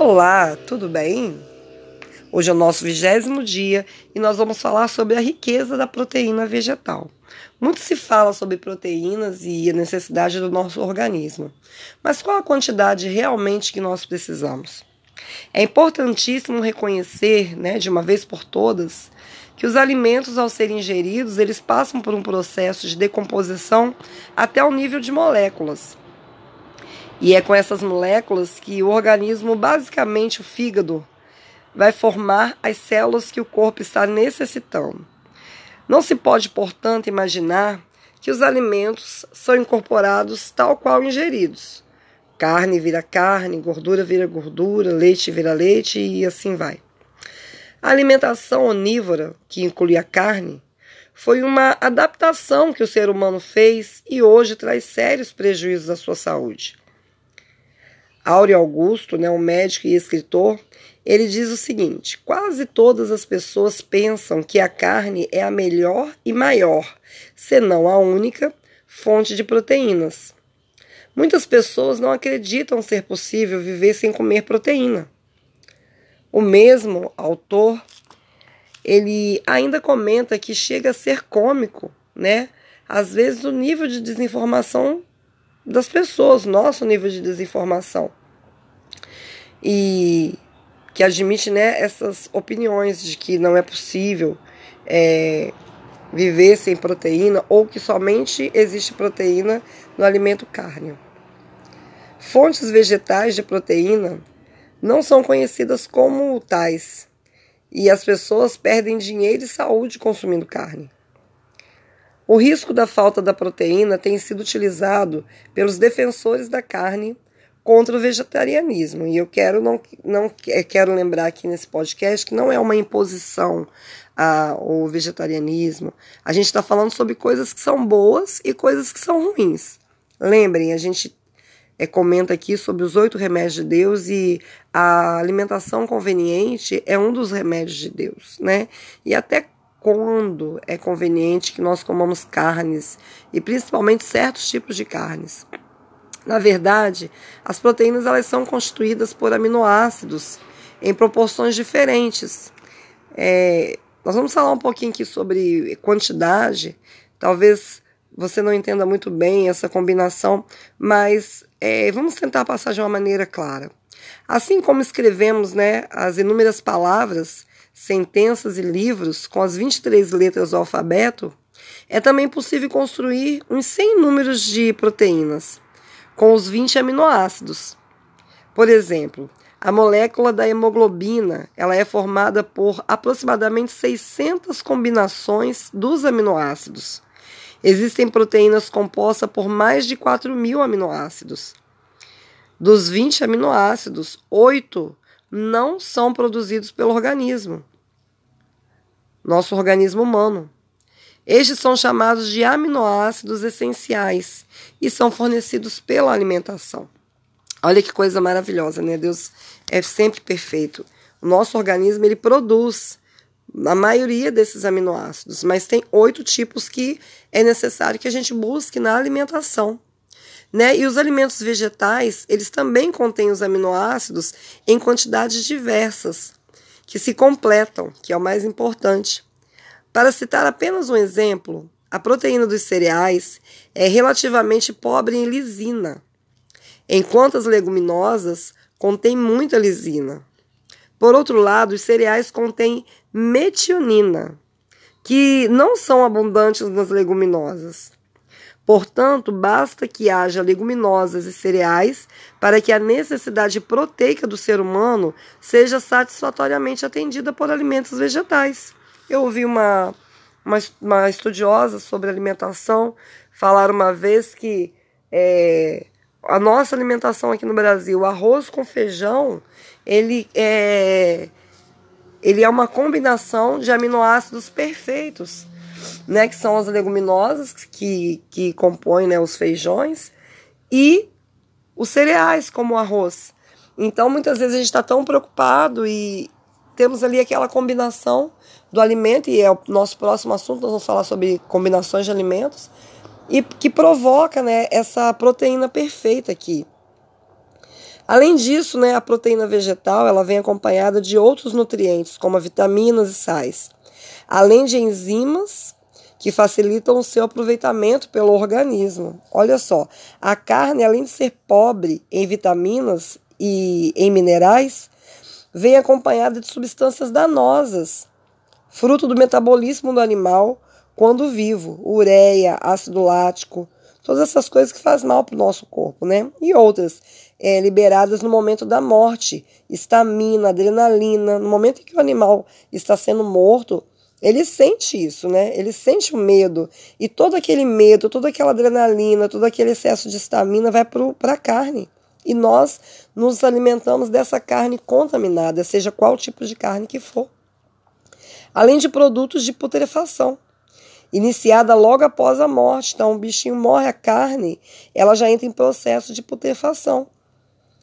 Olá, tudo bem? Hoje é o nosso vigésimo dia e nós vamos falar sobre a riqueza da proteína vegetal. Muito se fala sobre proteínas e a necessidade do nosso organismo, mas qual a quantidade realmente que nós precisamos? É importantíssimo reconhecer, né, de uma vez por todas, que os alimentos ao serem ingeridos, eles passam por um processo de decomposição até o nível de moléculas. E é com essas moléculas que o organismo, basicamente o fígado, vai formar as células que o corpo está necessitando. Não se pode, portanto, imaginar que os alimentos são incorporados tal qual ingeridos. Carne vira carne, gordura vira gordura, leite vira leite e assim vai. A alimentação onívora, que inclui a carne, foi uma adaptação que o ser humano fez e hoje traz sérios prejuízos à sua saúde. Áureo Augusto, né, um médico e escritor, ele diz o seguinte: quase todas as pessoas pensam que a carne é a melhor e maior, senão a única, fonte de proteínas. Muitas pessoas não acreditam ser possível viver sem comer proteína. O mesmo autor, ele ainda comenta que chega a ser cômico, né? Às vezes o nível de desinformação das pessoas, nosso nível de desinformação. E que admite né, essas opiniões de que não é possível é, viver sem proteína ou que somente existe proteína no alimento carne. Fontes vegetais de proteína não são conhecidas como tais e as pessoas perdem dinheiro e saúde consumindo carne. O risco da falta da proteína tem sido utilizado pelos defensores da carne contra o vegetarianismo. E eu quero não, não é, quero lembrar aqui nesse podcast que não é uma imposição ao vegetarianismo. A gente está falando sobre coisas que são boas e coisas que são ruins. Lembrem, a gente é, comenta aqui sobre os oito remédios de Deus e a alimentação conveniente é um dos remédios de Deus, né? E até quando é conveniente que nós comamos carnes e principalmente certos tipos de carnes. Na verdade, as proteínas elas são constituídas por aminoácidos em proporções diferentes. É, nós vamos falar um pouquinho aqui sobre quantidade. Talvez você não entenda muito bem essa combinação, mas é, vamos tentar passar de uma maneira clara. Assim como escrevemos né, as inúmeras palavras, sentenças e livros com as 23 letras do alfabeto, é também possível construir uns 100 números de proteínas com os 20 aminoácidos. Por exemplo, a molécula da hemoglobina ela é formada por aproximadamente 600 combinações dos aminoácidos. Existem proteínas compostas por mais de 4 mil aminoácidos. Dos 20 aminoácidos, 8 não são produzidos pelo organismo, nosso organismo humano. Estes são chamados de aminoácidos essenciais e são fornecidos pela alimentação. Olha que coisa maravilhosa, né? Deus é sempre perfeito. O nosso organismo ele produz a maioria desses aminoácidos, mas tem oito tipos que é necessário que a gente busque na alimentação. Né? E os alimentos vegetais, eles também contêm os aminoácidos em quantidades diversas, que se completam, que é o mais importante. Para citar apenas um exemplo, a proteína dos cereais é relativamente pobre em lisina, enquanto as leguminosas contêm muita lisina. Por outro lado, os cereais contêm metionina, que não são abundantes nas leguminosas. Portanto, basta que haja leguminosas e cereais para que a necessidade proteica do ser humano seja satisfatoriamente atendida por alimentos vegetais. Eu ouvi uma, uma, uma estudiosa sobre alimentação falar uma vez que é, a nossa alimentação aqui no Brasil, arroz com feijão, ele é, ele é uma combinação de aminoácidos perfeitos, né, que são as leguminosas que, que compõem né, os feijões e os cereais, como o arroz. Então, muitas vezes a gente está tão preocupado e temos ali aquela combinação do alimento, e é o nosso próximo assunto, nós vamos falar sobre combinações de alimentos, e que provoca né, essa proteína perfeita aqui. Além disso, né, a proteína vegetal ela vem acompanhada de outros nutrientes, como vitaminas e sais, além de enzimas que facilitam o seu aproveitamento pelo organismo. Olha só, a carne, além de ser pobre em vitaminas e em minerais, vem acompanhada de substâncias danosas, fruto do metabolismo do animal quando vivo, ureia, ácido lático, todas essas coisas que fazem mal para o nosso corpo, né? E outras é, liberadas no momento da morte, estamina, adrenalina, no momento em que o animal está sendo morto, ele sente isso, né? Ele sente o medo. E todo aquele medo, toda aquela adrenalina, todo aquele excesso de estamina vai para a carne. E nós nos alimentamos dessa carne contaminada, seja qual tipo de carne que for. Além de produtos de putrefação, iniciada logo após a morte. Então, o bichinho morre, a carne, ela já entra em processo de putrefação.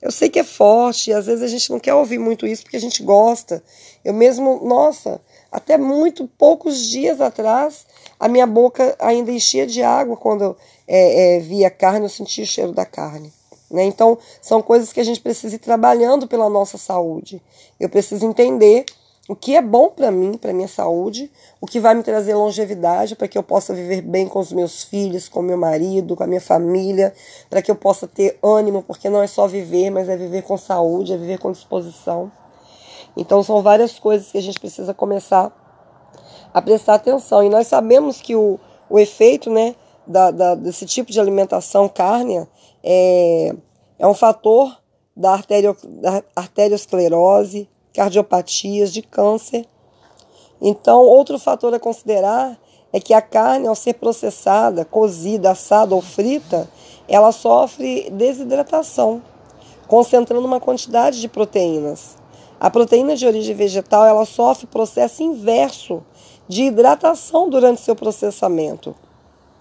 Eu sei que é forte, às vezes a gente não quer ouvir muito isso porque a gente gosta. Eu mesmo, nossa, até muito poucos dias atrás, a minha boca ainda enchia de água quando eu é, é, via carne, eu sentia o cheiro da carne. Né? Então, são coisas que a gente precisa ir trabalhando pela nossa saúde. Eu preciso entender o que é bom para mim, para minha saúde, o que vai me trazer longevidade para que eu possa viver bem com os meus filhos, com meu marido, com a minha família, para que eu possa ter ânimo, porque não é só viver, mas é viver com saúde, é viver com disposição. Então são várias coisas que a gente precisa começar a prestar atenção. E nós sabemos que o, o efeito né, da, da, desse tipo de alimentação cárnea é, é um fator da, arterio, da arteriosclerose, cardiopatias, de câncer. Então, outro fator a considerar é que a carne, ao ser processada, cozida, assada ou frita, ela sofre desidratação, concentrando uma quantidade de proteínas. A proteína de origem vegetal ela sofre processo inverso de hidratação durante seu processamento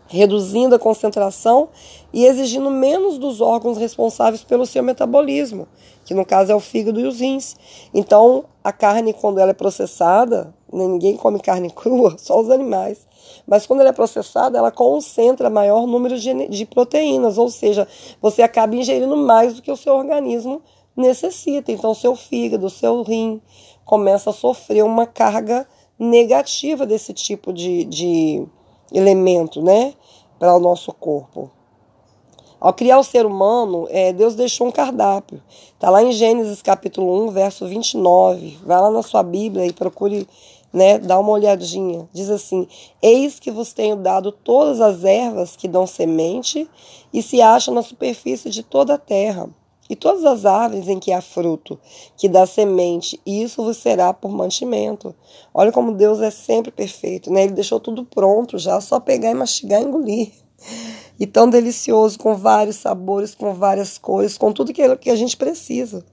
reduzindo a concentração e exigindo menos dos órgãos responsáveis pelo seu metabolismo, que no caso é o fígado e os rins. Então, a carne, quando ela é processada, né, ninguém come carne crua, só os animais. Mas quando ela é processada, ela concentra maior número de, de proteínas, ou seja, você acaba ingerindo mais do que o seu organismo necessita. Então, seu fígado, seu rim começa a sofrer uma carga negativa desse tipo de, de elemento, né, para o nosso corpo. Ao criar o ser humano, é, Deus deixou um cardápio. Está lá em Gênesis capítulo 1, verso 29. Vai lá na sua Bíblia e procure né, dar uma olhadinha. Diz assim: Eis que vos tenho dado todas as ervas que dão semente e se acham na superfície de toda a terra e todas as árvores em que há fruto, que dá semente, e isso vos será por mantimento. Olha como Deus é sempre perfeito, né? Ele deixou tudo pronto já, só pegar e mastigar e engolir. E tão delicioso, com vários sabores, com várias cores, com tudo que a gente precisa.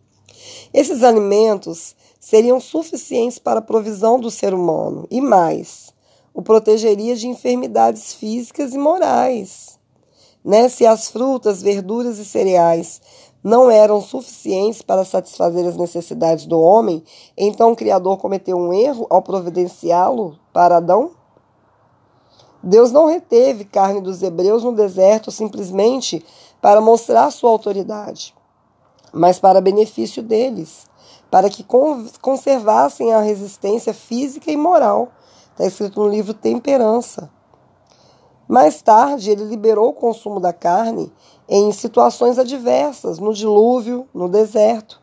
Esses alimentos seriam suficientes para a provisão do ser humano, e mais, o protegeria de enfermidades físicas e morais. Né? Se as frutas, verduras e cereais não eram suficientes para satisfazer as necessidades do homem, então o Criador cometeu um erro ao providenciá-lo para Adão? Deus não reteve carne dos hebreus no deserto simplesmente para mostrar sua autoridade, mas para benefício deles, para que conservassem a resistência física e moral. Está escrito no livro Temperança. Mais tarde, ele liberou o consumo da carne em situações adversas, no dilúvio, no deserto.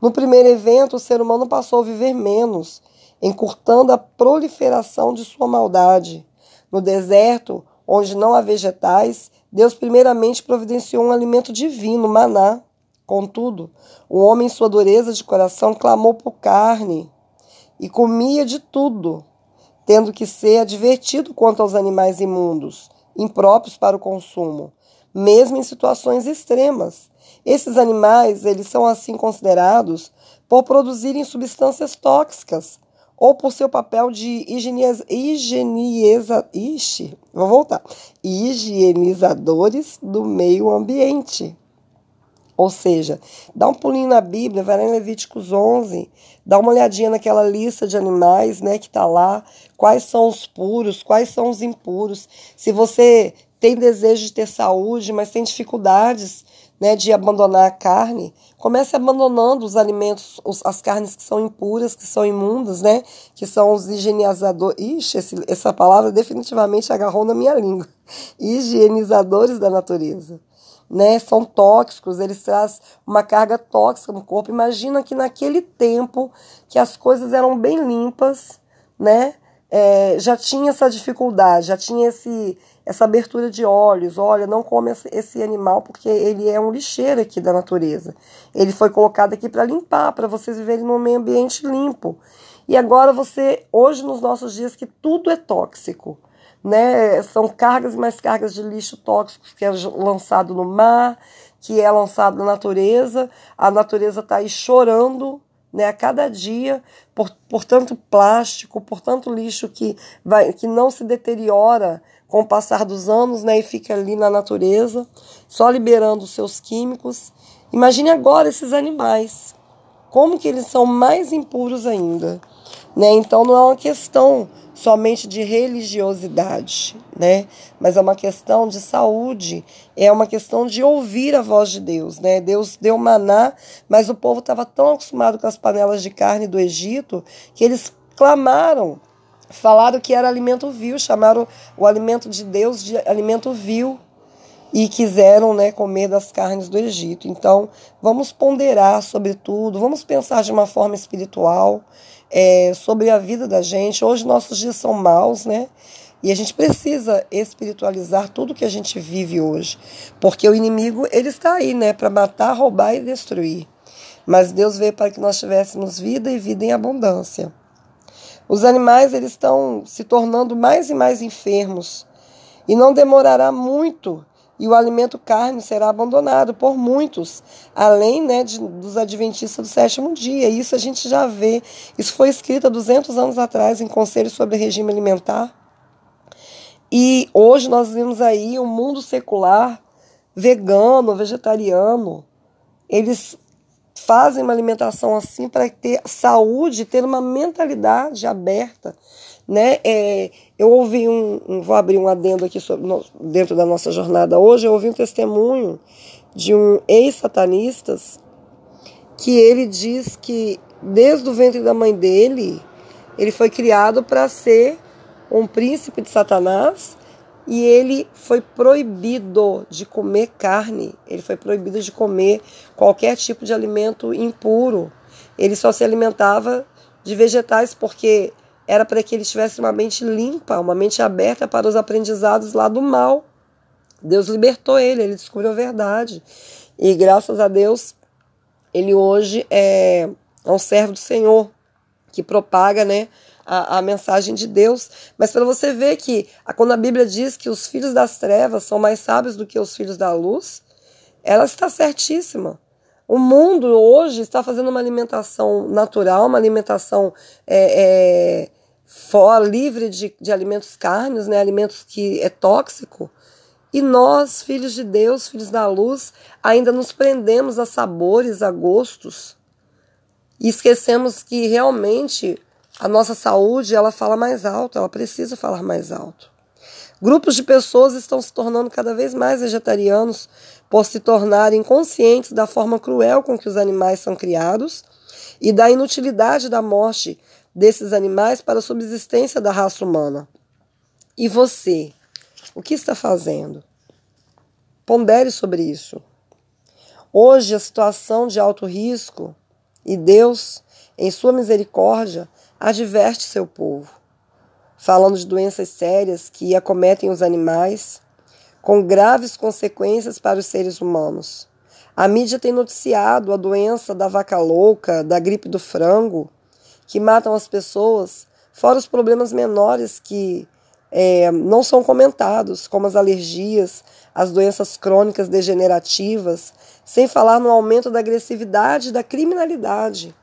No primeiro evento, o ser humano passou a viver menos, encurtando a proliferação de sua maldade. No deserto, onde não há vegetais, Deus primeiramente providenciou um alimento divino, maná. Contudo, o homem, em sua dureza de coração, clamou por carne e comia de tudo, tendo que ser advertido quanto aos animais imundos, impróprios para o consumo, mesmo em situações extremas. Esses animais, eles são assim considerados por produzirem substâncias tóxicas ou por seu papel de higieniza, ixi, vou voltar, higienizadores do meio ambiente. Ou seja, dá um pulinho na Bíblia, vai lá em Levíticos 11, dá uma olhadinha naquela lista de animais, né, que está lá, quais são os puros, quais são os impuros. Se você tem desejo de ter saúde, mas tem dificuldades né, de abandonar a carne, comece abandonando os alimentos, os, as carnes que são impuras, que são imundas, né, que são os higienizadores. Ixi, esse, essa palavra definitivamente agarrou na minha língua. Higienizadores da natureza. Né, são tóxicos, eles trazem uma carga tóxica no corpo. Imagina que naquele tempo que as coisas eram bem limpas, né, é, já tinha essa dificuldade, já tinha esse, essa abertura de olhos. Olha, não come esse animal porque ele é um lixeiro aqui da natureza. Ele foi colocado aqui para limpar, para vocês viverem num meio ambiente limpo. E agora você, hoje nos nossos dias, que tudo é tóxico. Né? São cargas e mais cargas de lixo tóxicos que é lançado no mar, que é lançado na natureza. A natureza está aí chorando né, a cada dia por, por tanto plástico, por tanto lixo que, vai, que não se deteriora com o passar dos anos né, e fica ali na natureza, só liberando os seus químicos. Imagine agora esses animais, como que eles são mais impuros ainda. Né? Então não é uma questão somente de religiosidade, né? Mas é uma questão de saúde, é uma questão de ouvir a voz de Deus, né? Deus deu maná, mas o povo estava tão acostumado com as panelas de carne do Egito que eles clamaram, falaram que era alimento vil, chamaram o alimento de Deus de alimento vil e quiseram né, comer das carnes do Egito. Então, vamos ponderar sobre tudo, vamos pensar de uma forma espiritual é, sobre a vida da gente. Hoje nossos dias são maus, né? E a gente precisa espiritualizar tudo que a gente vive hoje, porque o inimigo ele está aí, né, para matar, roubar e destruir. Mas Deus veio para que nós tivéssemos vida e vida em abundância. Os animais eles estão se tornando mais e mais enfermos e não demorará muito e o alimento carne será abandonado por muitos, além né, de, dos adventistas do sétimo dia. Isso a gente já vê. Isso foi escrito há 200 anos atrás em Conselho sobre Regime Alimentar. E hoje nós vemos aí o um mundo secular, vegano, vegetariano. Eles fazem uma alimentação assim para ter saúde, ter uma mentalidade aberta né? É, eu ouvi um, um, vou abrir um adendo aqui sobre, no, dentro da nossa jornada hoje, eu ouvi um testemunho de um ex-satanista que ele diz que desde o ventre da mãe dele, ele foi criado para ser um príncipe de Satanás e ele foi proibido de comer carne, ele foi proibido de comer qualquer tipo de alimento impuro. Ele só se alimentava de vegetais porque era para que ele tivesse uma mente limpa, uma mente aberta para os aprendizados lá do mal. Deus libertou ele, ele descobriu a verdade. E graças a Deus, ele hoje é um servo do Senhor, que propaga né, a, a mensagem de Deus. Mas para você ver que quando a Bíblia diz que os filhos das trevas são mais sábios do que os filhos da luz, ela está certíssima. O mundo hoje está fazendo uma alimentação natural, uma alimentação é, é, livre de, de alimentos carnes, né, alimentos que é tóxico. E nós, filhos de Deus, filhos da luz, ainda nos prendemos a sabores, a gostos. E esquecemos que realmente a nossa saúde, ela fala mais alto, ela precisa falar mais alto. Grupos de pessoas estão se tornando cada vez mais vegetarianos por se tornarem conscientes da forma cruel com que os animais são criados e da inutilidade da morte desses animais para a subsistência da raça humana. E você, o que está fazendo? Pondere sobre isso. Hoje, a situação de alto risco e Deus, em sua misericórdia, adverte seu povo, falando de doenças sérias que acometem os animais com graves consequências para os seres humanos. A mídia tem noticiado a doença da vaca louca, da gripe do frango, que matam as pessoas, fora os problemas menores que é, não são comentados, como as alergias, as doenças crônicas degenerativas, sem falar no aumento da agressividade da criminalidade.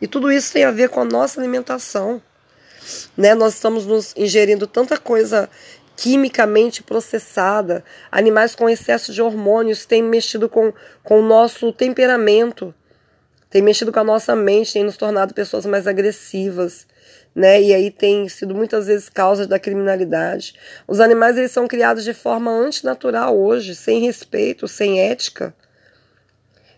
E tudo isso tem a ver com a nossa alimentação. Né? Nós estamos nos ingerindo tanta coisa quimicamente processada, animais com excesso de hormônios têm mexido com, com o nosso temperamento, tem mexido com a nossa mente, tem nos tornado pessoas mais agressivas, né? E aí tem sido muitas vezes causa da criminalidade. Os animais eles são criados de forma antinatural hoje, sem respeito, sem ética,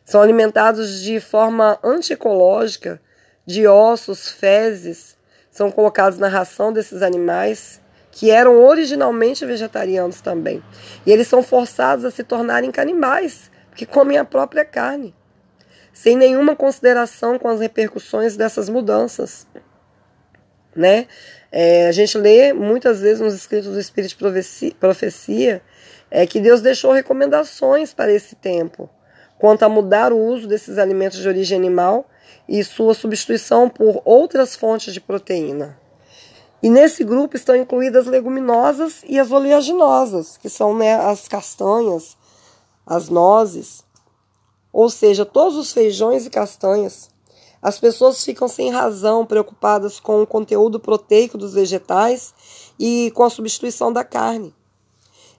São alimentados de forma antiecológica, de ossos, fezes, são colocados na ração desses animais que eram originalmente vegetarianos também. E eles são forçados a se tornarem canibais, que comem a própria carne, sem nenhuma consideração com as repercussões dessas mudanças. Né? É, a gente lê muitas vezes nos escritos do Espírito de Profecia, profecia é, que Deus deixou recomendações para esse tempo quanto a mudar o uso desses alimentos de origem animal e sua substituição por outras fontes de proteína. E nesse grupo estão incluídas leguminosas e as oleaginosas, que são né, as castanhas, as nozes, ou seja, todos os feijões e castanhas. As pessoas ficam sem razão preocupadas com o conteúdo proteico dos vegetais e com a substituição da carne.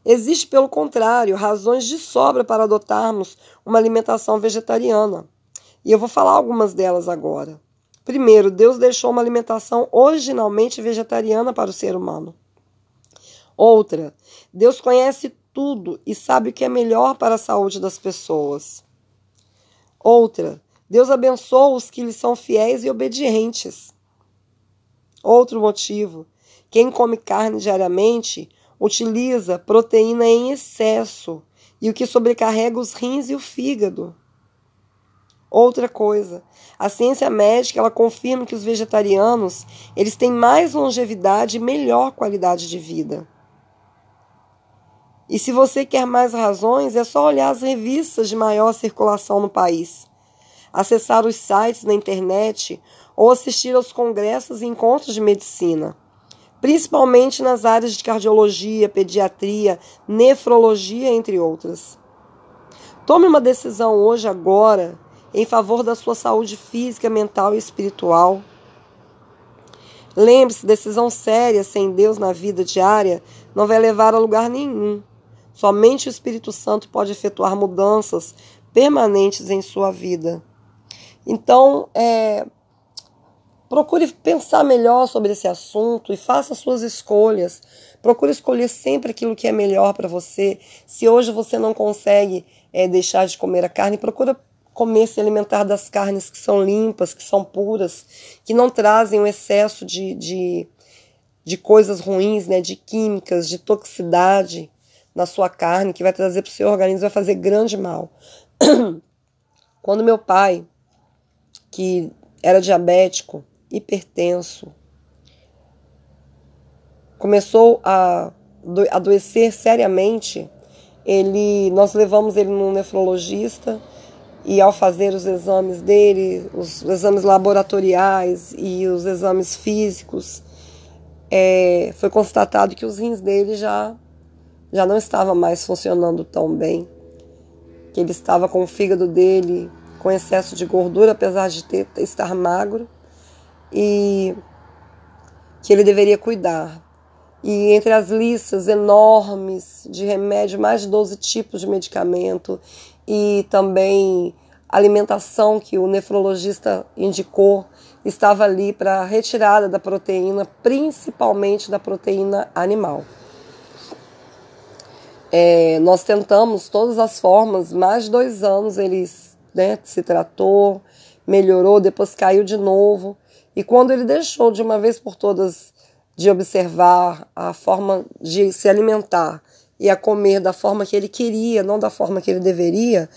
Existe, pelo contrário, razões de sobra para adotarmos uma alimentação vegetariana. E eu vou falar algumas delas agora. Primeiro, Deus deixou uma alimentação originalmente vegetariana para o ser humano. Outra, Deus conhece tudo e sabe o que é melhor para a saúde das pessoas. Outra, Deus abençoa os que lhe são fiéis e obedientes. Outro motivo, quem come carne diariamente utiliza proteína em excesso e o que sobrecarrega os rins e o fígado. Outra coisa, a ciência médica ela confirma que os vegetarianos eles têm mais longevidade e melhor qualidade de vida. E se você quer mais razões, é só olhar as revistas de maior circulação no país, acessar os sites na internet ou assistir aos congressos e encontros de medicina, principalmente nas áreas de cardiologia, pediatria, nefrologia, entre outras. Tome uma decisão hoje, agora, em favor da sua saúde física, mental e espiritual. Lembre-se, decisão séria sem Deus na vida diária não vai levar a lugar nenhum. Somente o Espírito Santo pode efetuar mudanças permanentes em sua vida. Então, é, procure pensar melhor sobre esse assunto e faça suas escolhas. Procure escolher sempre aquilo que é melhor para você. Se hoje você não consegue é, deixar de comer a carne, procura comer, se alimentar das carnes que são limpas, que são puras, que não trazem um excesso de, de, de coisas ruins, né, de químicas, de toxicidade na sua carne, que vai trazer para o seu organismo, vai fazer grande mal. Quando meu pai, que era diabético, hipertenso, começou a adoecer seriamente, ele, nós levamos ele num nefrologista, e ao fazer os exames dele, os exames laboratoriais e os exames físicos, é, foi constatado que os rins dele já, já não estavam mais funcionando tão bem, que ele estava com o fígado dele com excesso de gordura, apesar de ter, estar magro, e que ele deveria cuidar. E entre as listas enormes de remédio, mais de 12 tipos de medicamento, e também alimentação que o nefrologista indicou estava ali para retirada da proteína, principalmente da proteína animal. É, nós tentamos todas as formas, mais de dois anos ele né, se tratou, melhorou, depois caiu de novo. E quando ele deixou de uma vez por todas de observar a forma de se alimentar e a comer da forma que ele queria, não da forma que ele deveria,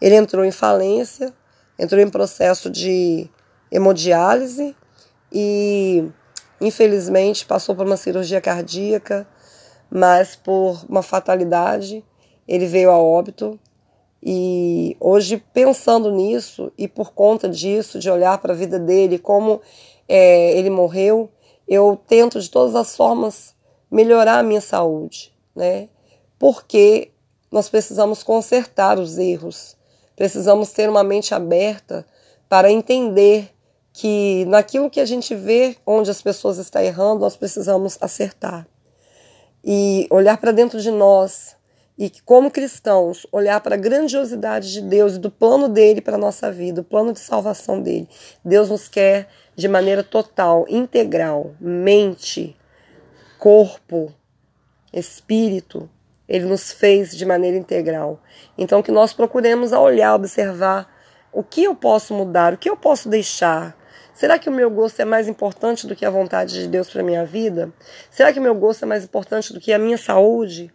ele entrou em falência, entrou em processo de hemodiálise e, infelizmente, passou por uma cirurgia cardíaca, mas por uma fatalidade, ele veio a óbito. E hoje, pensando nisso e por conta disso, de olhar para a vida dele, como é, ele morreu, eu tento de todas as formas melhorar a minha saúde, né? Porque nós precisamos consertar os erros, precisamos ter uma mente aberta para entender que naquilo que a gente vê onde as pessoas estão errando, nós precisamos acertar. E olhar para dentro de nós e como cristãos, olhar para a grandiosidade de Deus e do plano dele para a nossa vida, o plano de salvação dele. Deus nos quer de maneira total, integral, mente, corpo, espírito, ele nos fez de maneira integral. Então, que nós procuremos olhar, observar O que eu posso mudar? O que eu posso deixar? Será que o meu gosto é mais importante do que a vontade de Deus para minha vida? Será que o meu gosto é mais importante do que a minha saúde?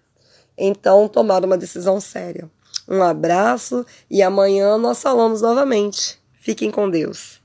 Então, tomar uma decisão séria. Um abraço e amanhã nós falamos novamente. Fiquem com Deus.